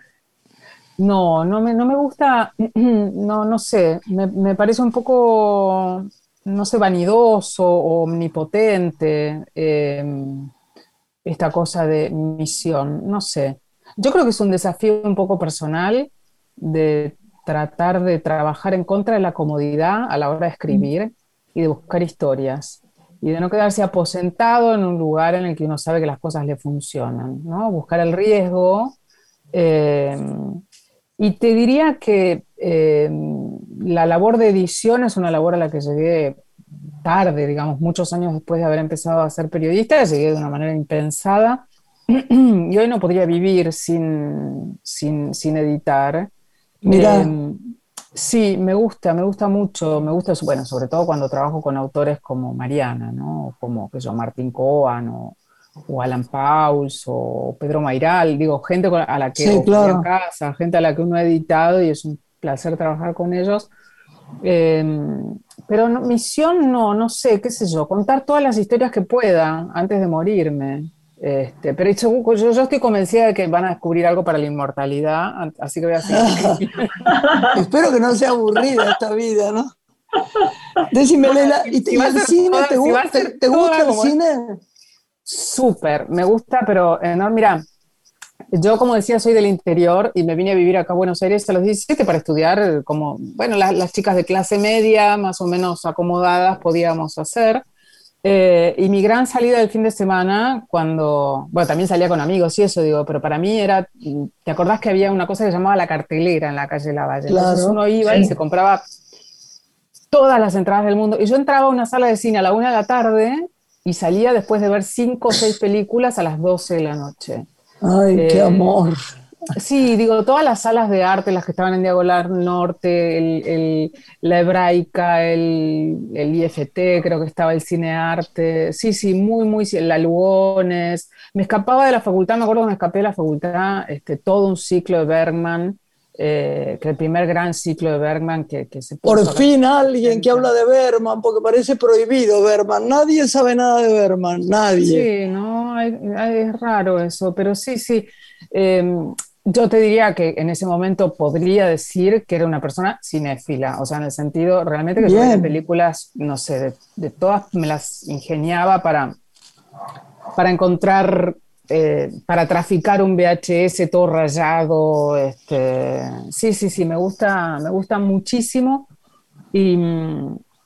No, no me, no me gusta, no, no sé, me, parece un poco, no sé, vanidoso o omnipotente em, esta cosa de misión, no sé. Yo creo que es un desafío un poco personal de tratar de trabajar en contra de la comodidad a la hora de escribir y de buscar historias y de no quedarse aposentado en un lugar en el que uno sabe que las cosas le funcionan, ¿no? Buscar el riesgo. Eh, y te diría que eh, la labor de edición es una labor a la que llegué tarde, digamos, muchos años después de haber empezado a ser periodista, llegué de una manera impensada, y hoy no podría vivir sin, sin, sin editar. Mira. Em, sí, me gusta, me gusta mucho, me gusta, bueno, sobre todo cuando trabajo con autores como Mariana, ¿no? Como, que yo, Martín Coan o, o Alan Pauls o Pedro Mairal, digo, gente a la que sí, claro. casa, gente a la que uno ha editado y es un placer trabajar con ellos. Em, pero misión no, no sé, qué sé yo, contar todas las historias que pueda antes de morirme. Este, pero yo, yo, estoy convencida de que van a descubrir algo para la inmortalidad, así que voy a seguir. Espero que no sea aburrida esta vida, ¿no? Decime, Lela, ¿y, te, el cine? ¿Te, gusta, ¿te gusta el cine? Súper, me gusta, pero eh, no, mira, yo, como decía, soy del interior y me vine a vivir acá a Buenos Aires a los 17 para estudiar eh, como, bueno, las chicas de clase media, más o menos acomodadas, podíamos hacer. Eh, y mi gran salida del fin de semana, cuando, bueno, también salía con amigos y eso, digo, pero para mí era, ¿te acordás que había una cosa que se llamaba la cartelera en la calle Lavalle? Claro, Entonces uno iba y se compraba todas las entradas del mundo. Y yo entraba a una sala de cine a la una de la tarde y salía después de ver cinco o seis películas a las 12 de la noche. Ay, qué eh, amor. Sí, digo, todas las salas de arte, las que estaban en Diagonal Norte, la Hebraica, el, IFT, creo que estaba el Cine Arte, sí, sí, muy, muy, la Lugones. Me escapaba de la facultad, me acuerdo que me escapé de la facultad, este, todo un ciclo de Bergman, eh, que el primer gran ciclo de Bergman que, que se Por fin alguien que habla de Bergman, porque parece prohibido Bergman. Nadie sabe nada de Bergman, nadie. Sí, no, es raro eso, pero sí, sí. Em, yo te diría que en ese momento podría decir que era una persona cinéfila, o sea, en el sentido realmente que las películas, no sé, de, de, todas me las ingeniaba para, para encontrar eh, para traficar un VHS todo rayado. Este, sí, sí, sí, me gusta, me gusta muchísimo. Y,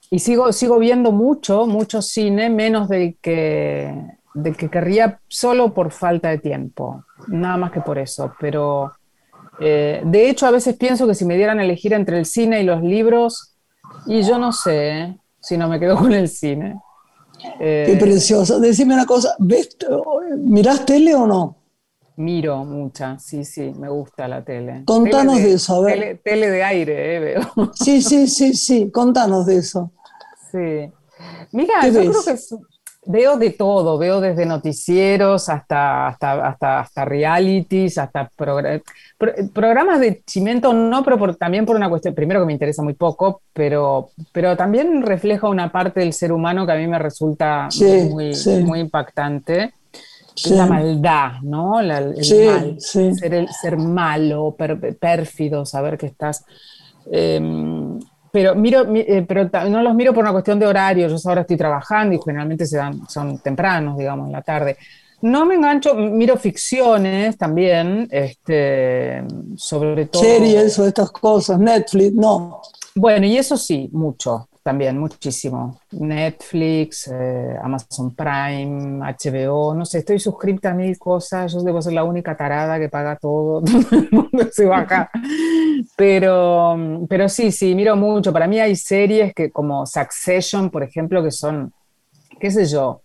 y, sigo, sigo viendo mucho, mucho cine, menos del que, del que querría solo por falta de tiempo, nada más que por eso. Pero eh, de hecho, a veces pienso que si me dieran a elegir entre el cine y los libros, y yo no sé ¿eh? si no me quedo con el cine. Qué eh, preciosa. Decime una cosa, ¿ves, ¿mirás tele o no? Miro mucha, sí, sí, me gusta la tele. Contanos de, eso, a ver. Tele, de aire, eh, veo. Sí, sí, sí, sí, contanos de eso. Sí. Mira, yo creo que veo de todo, veo desde noticieros hasta, hasta, hasta, hasta realities, hasta programas de cimiento, no, pero también por una cuestión, primero que me interesa muy poco, pero, pero también refleja una parte del ser humano que a mí me resulta muy, muy impactante. La maldad, ¿no? el mal, ser, ser malo, pérfido, saber que estás... Em, pero miro, eh, pero no los miro por una cuestión de horario. Yo ahora estoy trabajando y generalmente se dan, son tempranos, digamos, en la tarde. No me engancho, miro ficciones también, este, sobre todo. Series o estas cosas, Netflix, no. Bueno, y eso sí, mucho también, muchísimo. Netflix, eh, Amazon Prime, HBO, no sé, estoy suscripta a mil cosas, yo debo ser la única tarada que paga todo, todo el mundo se baja. Pero, pero sí, sí, miro mucho. Para mí hay series que como Succession, por ejemplo, que son, qué sé yo,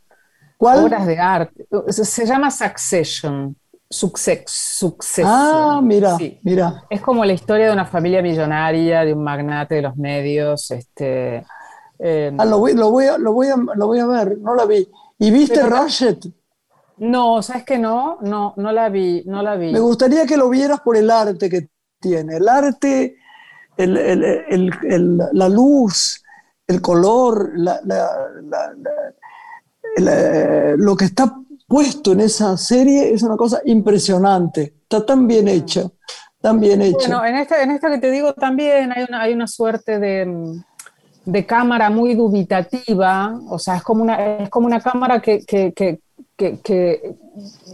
¿Cuál? obras de arte. Se, llama Succession. Succession. Ah, mira, mira. Es como la historia de una familia millonaria, de un magnate de los medios. Este, eh, ah, lo voy, lo, voy a, lo, voy a, lo voy a ver, no la vi. ¿Y viste Ratchet? No, ¿sabes que no? No, no la vi, no la vi. Me gustaría que lo vieras por el arte que tiene. El arte, el, el, el, la luz, el color, la, lo que está puesto en esa serie es una cosa impresionante. Está tan bien hecha, tan bien hecha. Bueno, en esta, en esta que te digo también hay una, hay una suerte de, de cámara muy dubitativa, o sea, es como una, es como una cámara que, que, que, que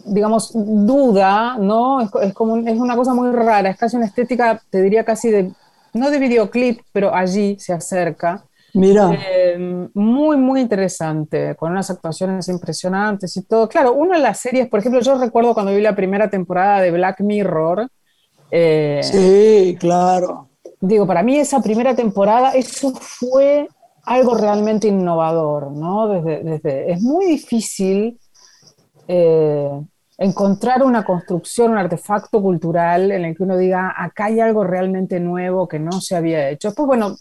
digamos, duda, ¿no? Es, es, como, es una cosa muy rara, es casi una estética, te diría casi de, no de videoclip, pero allí se acerca. Mira. Eh, muy, muy interesante, con unas actuaciones impresionantes y todo. Claro, una de las series, por ejemplo, yo recuerdo cuando vi la primera temporada de Black Mirror. Eh, sí, claro. Digo, para mí esa primera temporada, eso fue algo realmente innovador, ¿no? Desde, desde es muy difícil eh, encontrar una construcción, un artefacto cultural en el que uno diga, acá hay algo realmente nuevo que no se había hecho. Después, bueno,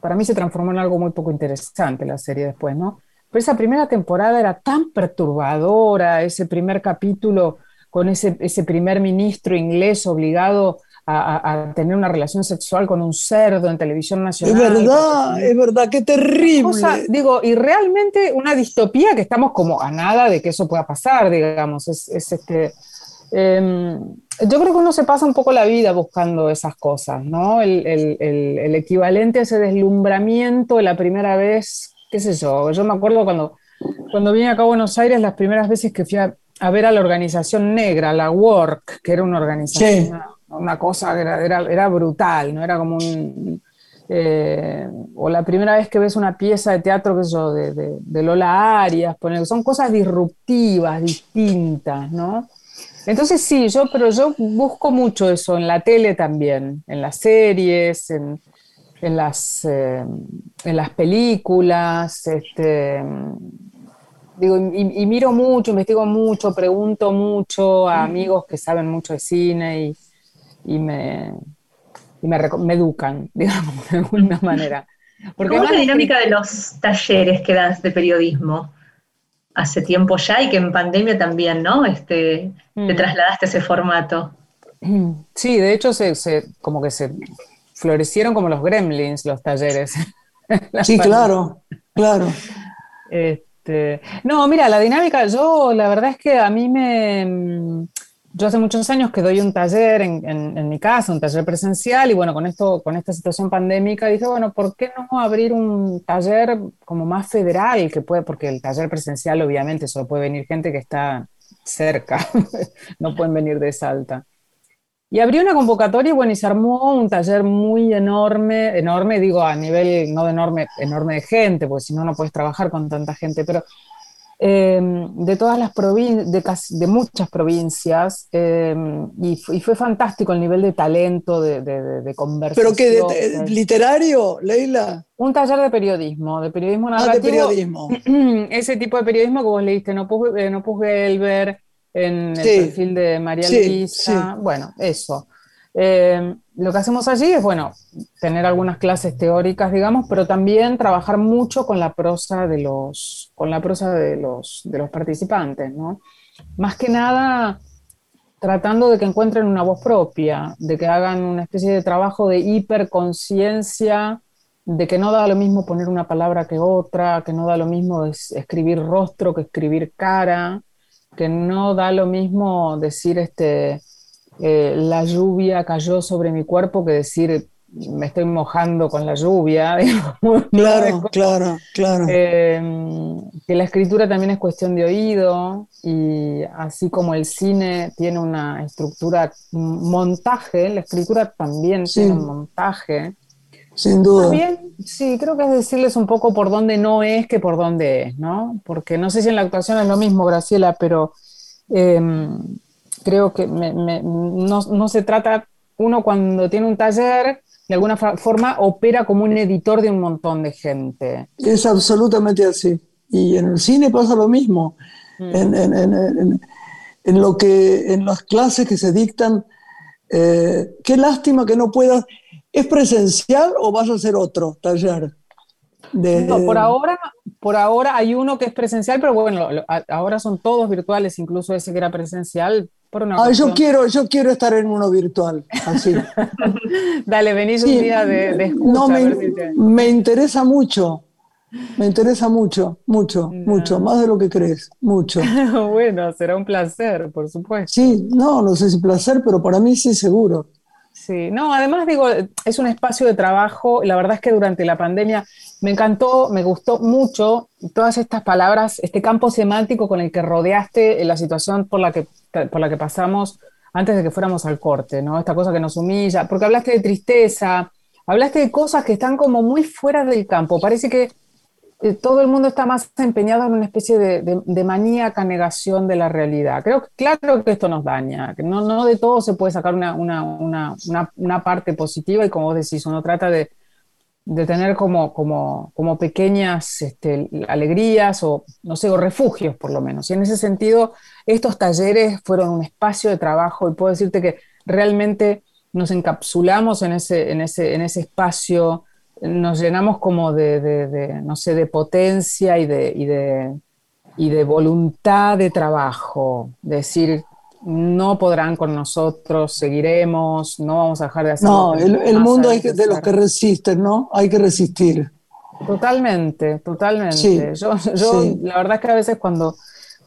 para mí se transformó en algo muy poco interesante la serie después, ¿no? Pero esa primera temporada era tan perturbadora, ese primer capítulo con ese, ese primer ministro inglés obligado a, tener una relación sexual con un cerdo en televisión nacional. Es verdad, es verdad, qué terrible. digo, y realmente una distopía que estamos como a nada de que eso pueda pasar, digamos. Es, este, em, yo creo que uno se pasa un poco la vida buscando esas cosas, ¿no? El, el, equivalente a ese deslumbramiento de la primera vez, qué sé yo. Yo me acuerdo cuando, cuando vine acá a Buenos Aires, las primeras veces que fui a, ver a la organización negra, la Work, que era una organización una cosa era, brutal, ¿no? Era como un... Eh, o la primera vez que ves una pieza de teatro, que yo, de, de, Lola Arias, poner, son cosas disruptivas, distintas, ¿no? Entonces sí, yo, pero yo busco mucho eso en la tele también, en las series, en, en las, eh, en las películas, este, digo, y, y, miro mucho, investigo mucho, pregunto mucho a amigos que saben mucho de cine y, y me, y me, me, educan, digamos, de alguna manera. Porque ¿Cómo es la dinámica de los talleres que das de periodismo? Hace tiempo ya y que en pandemia también, ¿no? Este, Te mm. trasladaste a ese formato. Sí, de hecho, se, se, como que se florecieron como los gremlins los talleres. sí, claro, claro. Este, no, mira, la dinámica, yo la verdad es que a mí me, yo hace muchos años que doy un taller en, en, mi casa, un taller presencial, y bueno, con, esto, con esta situación pandémica dije, bueno, ¿por qué no abrir un taller como más federal que puede, porque el taller presencial obviamente solo puede venir gente que está cerca, no pueden venir de Salta. Y abrí una convocatoria y bueno, y se armó un taller muy enorme, enorme, digo a nivel, no de enorme, enorme de gente, porque si no, no puedes trabajar con tanta gente, pero Em, de todas las provincias, de, de, muchas provincias, em, y, fue fantástico el nivel de talento, de, de, conversación. ¿Pero qué? ¿Literario, Leila? Un taller de periodismo, de periodismo narrativo. Ah, de periodismo. Ese tipo de periodismo que vos leíste, no puse, no Elber, en el perfil de María Luisa, bueno, eso. Em, lo que hacemos allí es, bueno, tener algunas clases teóricas, digamos, pero también trabajar mucho con la prosa de los, con la prosa de los, de los participantes, ¿no? Más que nada tratando de que encuentren una voz propia, de que hagan una especie de trabajo de hiperconciencia, de que no da lo mismo poner una palabra que otra, que no da lo mismo escribir rostro que escribir cara, que no da lo mismo decir este eh, la lluvia cayó sobre mi cuerpo que decir me estoy mojando con la lluvia. Claro, claro, claro. Em, que la escritura también es cuestión de oído y así como el cine tiene una estructura, montaje, la escritura también tiene un montaje. Sin duda. También, sí, creo que es decirles un poco por dónde no es que por dónde es, ¿no? Porque no sé si en la actuación es lo mismo, Graciela, pero em, creo que no, se trata, uno cuando tiene un taller, de alguna forma opera como un editor de un montón de gente. Es absolutamente así. Y en el cine pasa lo mismo. Mm. En, lo que, en las clases que se dictan, eh, qué lástima que no puedas. ¿Es presencial o vas a hacer otro taller? No, por ahora, por ahora hay uno que es presencial, pero bueno, ahora son todos virtuales, incluso ese que era presencial Ah, yo quiero, yo quiero estar en uno virtual, así. Dale, venís un día de, de escucha, No, me, interesa mucho, me interesa mucho, mucho, mucho, más de lo que crees, mucho. bueno, será un placer, por supuesto. Sí, no, no sé si placer, pero para mí sí seguro. Sí, no, además digo, es un espacio de trabajo, la verdad es que durante la pandemia me encantó, me gustó mucho todas estas palabras, este campo semántico con el que rodeaste la situación por la que, por la que pasamos antes de que fuéramos al corte, ¿no? Esta cosa que nos humilla, porque hablaste de tristeza, hablaste de cosas que están como muy fuera del campo, parece que eh, todo el mundo está más empeñado en una especie de, de, maníaca negación de la realidad. Creo claro que esto nos daña, que no, de todo se puede sacar una, parte positiva y como vos decís, uno trata de, tener como pequeñas este, alegrías o, no sé, o refugios por lo menos. Y en ese sentido, estos talleres fueron un espacio de trabajo y puedo decirte que realmente nos encapsulamos en ese, en ese, en ese espacio, nos llenamos como de, no sé, de potencia y de, y de, y de voluntad de trabajo, decir, no podrán con nosotros, seguiremos, no vamos a dejar de hacer. No, el, mundo hay de los que resisten, ¿no? Hay que resistir. Totalmente, totalmente. yo, la verdad es que a veces cuando,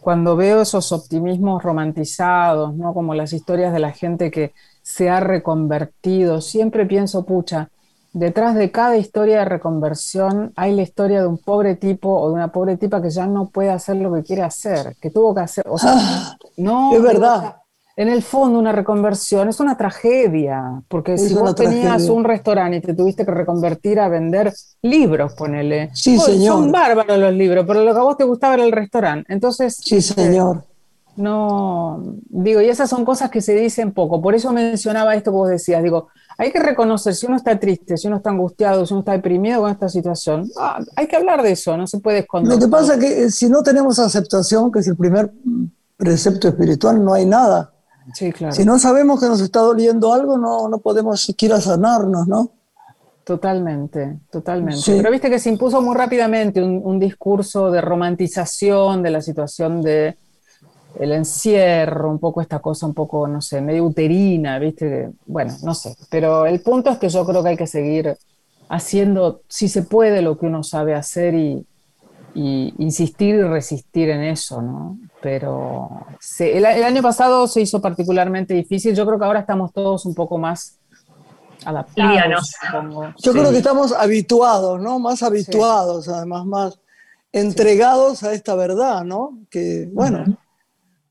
cuando veo esos optimismos romantizados, ¿no? Como las historias de la gente que se ha reconvertido, siempre pienso, pucha, detrás de cada historia de reconversión hay la historia de un pobre tipo o de una pobre tipa que ya no puede hacer lo que quiere hacer, que tuvo que hacer. O sea, ah, no. Es verdad. En el fondo, una reconversión es una tragedia, porque si vos tenías un restaurante y te tuviste que reconvertir a vender libros, ponele. Sí, señor. Son bárbaros los libros, pero lo que a vos te gustaba era el restaurante. Entonces. Sí, este, señor. No, digo, y esas son cosas que se dicen poco. Por eso mencionaba esto que vos decías. Digo, hay que reconocer si uno está triste, si uno está angustiado, si uno está deprimido con esta situación. Ah, hay que hablar de eso, no se puede esconder. Lo que pasa es que eh, si no tenemos aceptación, que es el primer precepto espiritual, no hay nada. Sí, claro. Si no sabemos que nos está doliendo algo, no, no podemos siquiera sanarnos, ¿no? Totalmente, totalmente. Pero viste que se impuso muy rápidamente un discurso de romantización de la situación de el encierro, un poco esta cosa, un poco, no sé, medio uterina, ¿viste? Bueno, no sé. Pero el punto es que yo creo que hay que seguir haciendo, si se puede, lo que uno sabe hacer y, insistir y resistir en eso, ¿no? Pero el, año pasado se hizo particularmente difícil. Yo creo que ahora estamos todos un poco más adaptados. Yo creo que estamos habituados, ¿no? Más habituados, además, más entregados a esta verdad, ¿no? Que, bueno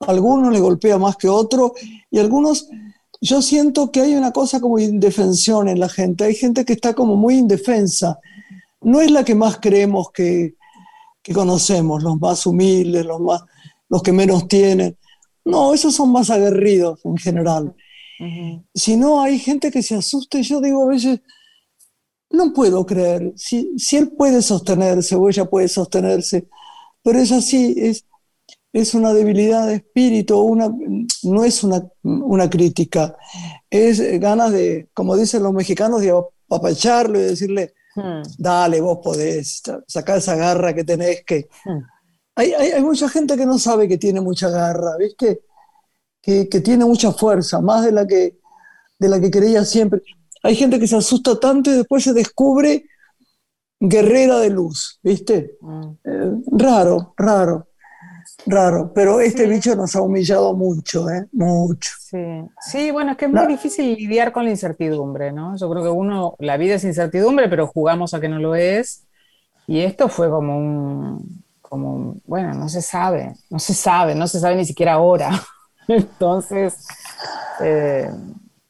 algunos le golpea más que otro y algunos, yo siento que hay una cosa como indefensión en la gente, hay gente que está como muy indefensa, no es la que más creemos que, conocemos, los más humildes, los, más, los que menos tienen, no, esos son más aguerridos en general. Si no, hay gente que se asusta y yo digo a veces, no puedo creer, si, si él puede sostenerse o ella puede sostenerse, pero es así, es, es una debilidad de espíritu, una, no es una, una crítica, es ganas de, como dicen los mexicanos, de apapacharlo y decirle, hmm. dale, vos podés, sacar esa garra que tenés, que... Hmm. Hay, hay, mucha gente que no sabe que tiene mucha garra, ¿viste? Que, que, tiene mucha fuerza, más de la, que, de la que creía siempre. Hay gente que se asusta tanto y después se descubre guerrera de luz, ¿viste? Hmm. Eh, raro, raro raro, pero este bicho nos ha humillado mucho, ¿eh? Mucho. Sí. sí, bueno, es que es muy difícil lidiar con la incertidumbre, ¿no? Yo creo que uno, la vida es incertidumbre, pero jugamos a que no lo es. Y esto fue como un, como, bueno, no se sabe, no se sabe, no se sabe ni siquiera ahora. Entonces, eh,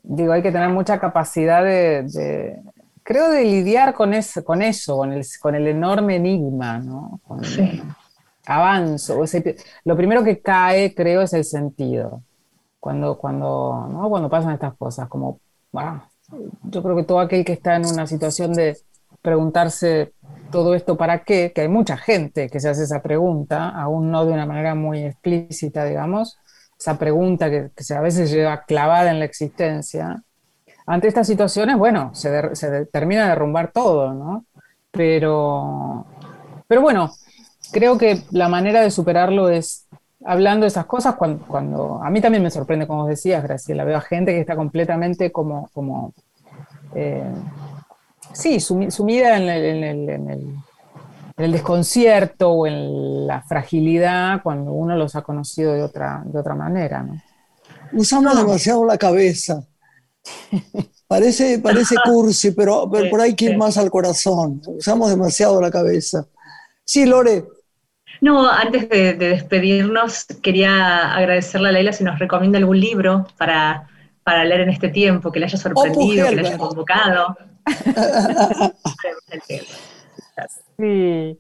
digo, hay que tener mucha capacidad de, creo, de lidiar con eso, con eso, con el, con el enorme enigma, ¿no? sí avanzo. lo primero que cae, creo, es el sentido. Cuando, cuando, ¿no? cuando pasan estas cosas, como, yo creo que todo aquel que está en una situación de preguntarse todo esto para qué, que hay mucha gente que se hace esa pregunta, aún no de una manera muy explícita, digamos, esa pregunta que, a veces lleva clavada en la existencia. Ante estas situaciones, bueno, se, se termina de derrumbar todo, ¿no? Pero, pero bueno, creo que la manera de superarlo es hablando de esas cosas cuando, a mí también me sorprende, como decías, Graciela, veo a gente que está completamente como, como eh, sí, sumida en el, desconcierto o en la fragilidad cuando uno los ha conocido de otra, de otra manera. Usamos demasiado la cabeza. Parece, parece cursi, pero, pero por ahí hay que ir más al corazón. Usamos demasiado la cabeza. Sí, Lore. No, antes de, despedirnos, quería agradecerle a Leila si nos recomienda algún libro para, para leer en este tiempo, que le haya sorprendido, que le haya convocado. Sí.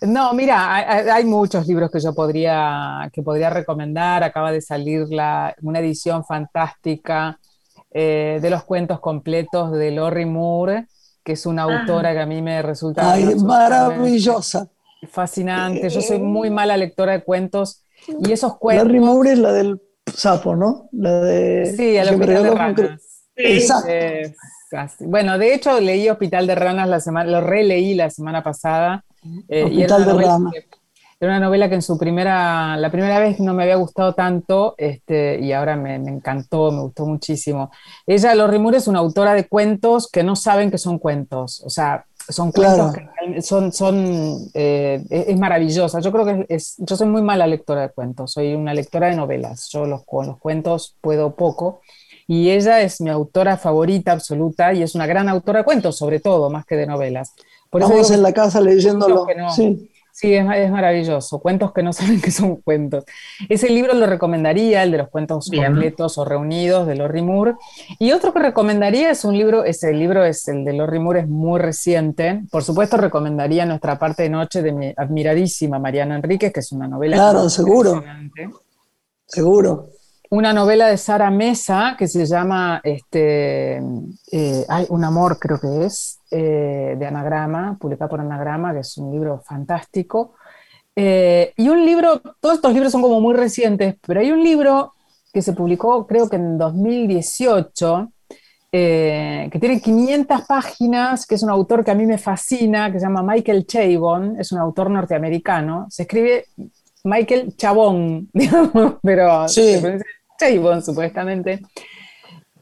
No, mira, hay, muchos libros que yo podría, que podría recomendar. Acaba de salir la, una edición fantástica eh, de los cuentos completos de Lori Moore, que es una autora que a mí me resulta... Ay, maravillosa. Fascinante. Yo soy muy mala lectora de cuentos y esos cuentos... La Moore es la del sapo, ¿no? La de... Sí, el Hospital de Ranas. Exacto. Bueno, de hecho leí Hospital de Ranas la semana, lo releí la semana pasada. Eh, Hospital de Ranas. Era una novela que en su primera, la primera vez no me había gustado tanto este, y ahora me, encantó, me gustó muchísimo. Ella, Lori Moore, es una autora de cuentos que no saben que son cuentos. O sea, son cuentos que son, son eh, es, maravillosa. Yo creo que es, yo soy muy mala lectora de cuentos, soy una lectora de novelas. Yo los, con los cuentos puedo poco. Y ella es mi autora favorita absoluta y es una gran autora de cuentos, sobre todo, más que de novelas. Por Estamos en la casa leyéndolo. sí. Sí, es, maravilloso. Cuentos que no saben que son cuentos. Ese libro lo recomendaría, el de los cuentos completos o reunidos de Lori Moore. Y otro que recomendaría es un libro, ese libro es el de Lori Moore, es muy reciente. Por supuesto, recomendaría Nuestra parte de noche de mi admiradísima Mariana Enríquez, que es una novela. Claro, seguro. Seguro una novela de Sara Mesa que se llama este, eh, Un amor, creo que es, eh, de Anagrama, publicada por Anagrama, que es un libro fantástico. Eh, y un libro, todos estos libros son como muy recientes, pero hay un libro que se publicó creo que en 2018, que tiene 500 páginas, que es un autor que a mí me fascina, que se llama Michael Chabon, es un autor norteamericano, se escribe Michael Chabón, digamos, pero sí supuestamente.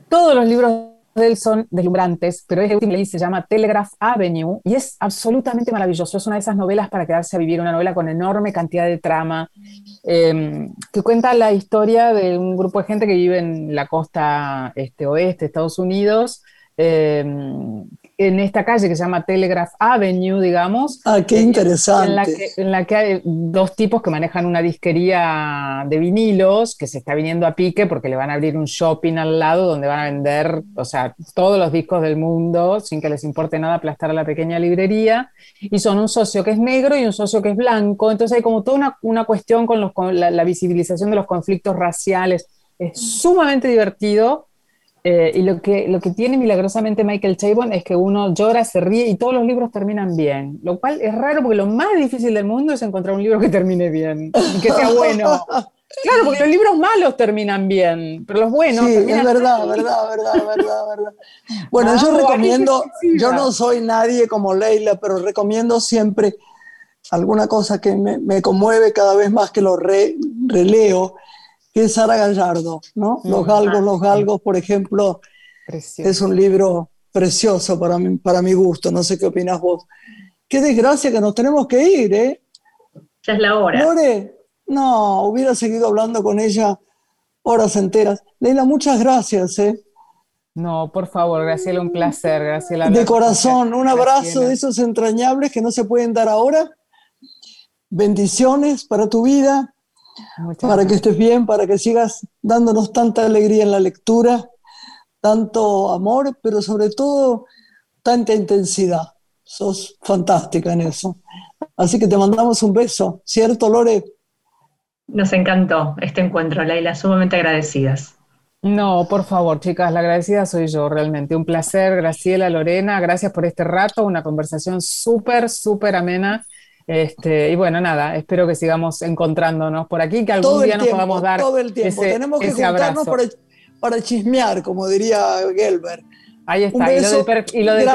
Todos los libros él son deslumbrantes, pero este último se llama Telegraph Avenue y es absolutamente maravilloso. Es una de esas novelas para quedarse a vivir, una novela con enorme cantidad de trama, em, que cuenta la historia de un grupo de gente que vive en la costa este, oeste de Estados Unidos, em, en esta calle que se llama Telegraph Avenue, digamos. Ah, qué interesante. En la, que, hay dos tipos que manejan una disquería de vinilos que se está viniendo a pique porque le van a abrir un shopping al lado donde van a vender, o sea, todos los discos del mundo sin que les importe nada aplastar a la pequeña librería. Y son un socio que es negro y un socio que es blanco. Entonces hay como toda una, cuestión con, los, con la visibilización de los conflictos raciales. Es sumamente divertido eh, y lo que, lo que tiene milagrosamente Michael Chabon es que uno llora, se ríe y todos los libros terminan bien. Lo cual es raro porque lo más difícil del mundo es encontrar un libro que termine bien y que sea bueno. Claro, porque los libros malos terminan bien, pero los buenos. Sí, es verdad, verdad, verdad, verdad, verdad. Bueno, yo recomiendo, yo no soy nadie como Leila, pero recomiendo siempre alguna cosa que me, me conmueve cada vez más que lo releo que es Sara Gallardo, ¿no? Los galgos, los galgos, por ejemplo, es un libro precioso para mi, para mi gusto, no sé qué opinas vos. Qué desgracia que nos tenemos que ir, ¿eh? Ya es la hora. Lore, no, hubiera seguido hablando con ella horas enteras. Leila, muchas gracias, ¿eh? No, por favor, Graciela, un placer, Graciela. De corazón, un abrazo de esos entrañables que no se pueden dar ahora. Bendiciones para tu vida para que estés bien, para que sigas dándonos tanta alegría en la lectura, tanto amor, pero sobre todo tanta intensidad. Sos fantástica en eso. Así que te mandamos un beso, ¿cierto, Lore? Nos encantó este encuentro, Laila, sumamente agradecidas. No, por favor, chicas, la agradecida soy yo, realmente. Un placer, Graciela, Lorena, gracias por este rato, una conversación súper, súper amena este, y bueno, nada, espero que sigamos encontrándonos por aquí, que algún día nos podamos dar. Todo el tiempo, tenemos que juntarnos para, chismear, como diría Gelber. Ahí está, y, lo del,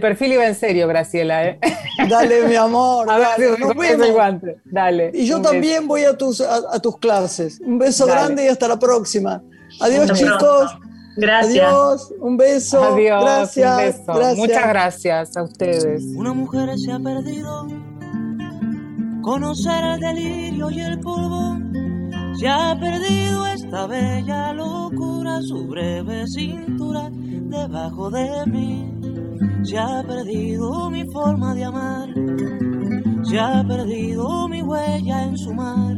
perfil iba, en serio, Graciela. ¿eh? Dale, mi amor. A dale, guante. Dale. Y yo también voy a tus, a, tus clases. Un beso grande y hasta la próxima. Adiós, chicos. Gracias. Adiós, un beso. Adiós, gracias, Gracias. Muchas gracias a ustedes. Una mujer se ha perdido. Conocer el delirio y el polvo. Se ha perdido esta bella locura, su breve cintura debajo de mí. Se ha perdido mi forma de amar. Se ha perdido mi huella en su mar